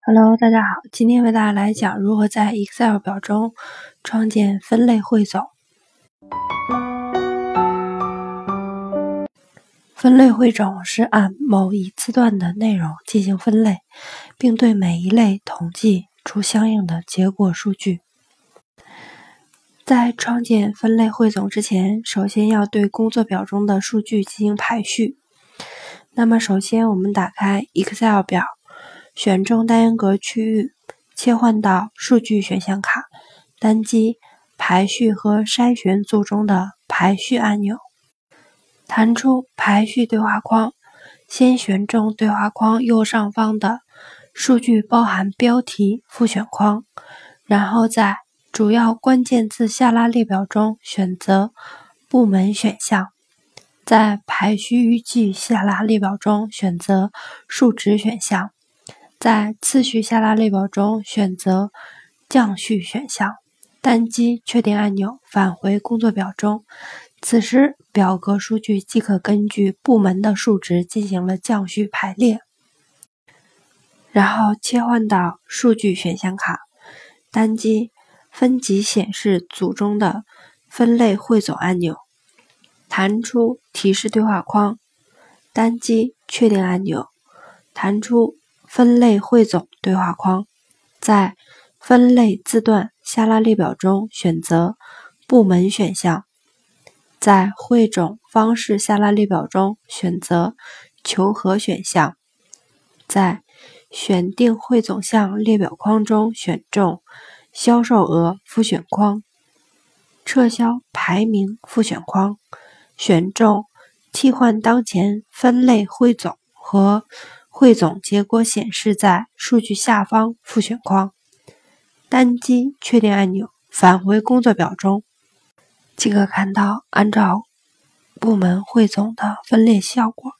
Hello，大家好，今天为大家来讲如何在 Excel 表中创建分类汇总。分类汇总是按某一字段的内容进行分类，并对每一类统计出相应的结果数据。在创建分类汇总之前，首先要对工作表中的数据进行排序。那么，首先我们打开 Excel 表。选中单元格区域，切换到数据选项卡，单击排序和筛选组中的排序按钮，弹出排序对话框。先选中对话框右上方的数据包含标题复选框，然后在主要关键字下拉列表中选择部门选项，在排序预计下拉列表中选择数值选项。在次序下拉列表中选择降序选项，单击确定按钮返回工作表中。此时表格数据即可根据部门的数值进行了降序排列。然后切换到数据选项卡，单击分级显示组中的分类汇总按钮，弹出提示对话框，单击确定按钮，弹出。分类汇总对话框，在分类字段下拉列表中选择部门选项，在汇总方式下拉列表中选择求和选项，在选定汇总项列表框中选中销售额复选框，撤销排名复选框，选中替换当前分类汇总和。汇总结果显示在数据下方复选框，单击确定按钮返回工作表中，即可看到按照部门汇总的分类效果。